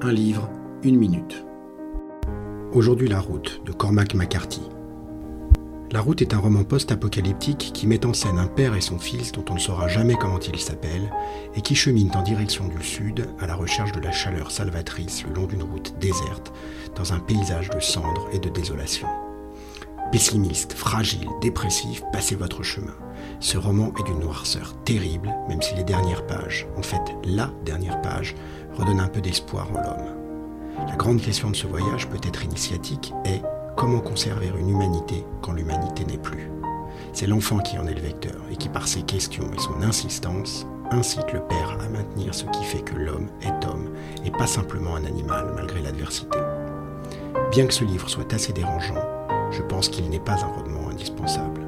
Un livre, une minute. Aujourd'hui La route de Cormac McCarthy. La route est un roman post-apocalyptique qui met en scène un père et son fils dont on ne saura jamais comment ils s'appellent et qui cheminent en direction du sud à la recherche de la chaleur salvatrice le long d'une route déserte dans un paysage de cendres et de désolation. Pessimiste, fragile, dépressif, passez votre chemin. Ce roman est d'une noirceur terrible, même si les dernières pages, en fait la dernière page, redonnent un peu d'espoir en l'homme. La grande question de ce voyage, peut-être initiatique, est comment conserver une humanité quand l'humanité n'est plus C'est l'enfant qui en est le vecteur et qui, par ses questions et son insistance, incite le père à maintenir ce qui fait que l'homme est homme et pas simplement un animal malgré l'adversité. Bien que ce livre soit assez dérangeant, je pense qu'il n'est pas un roman indispensable.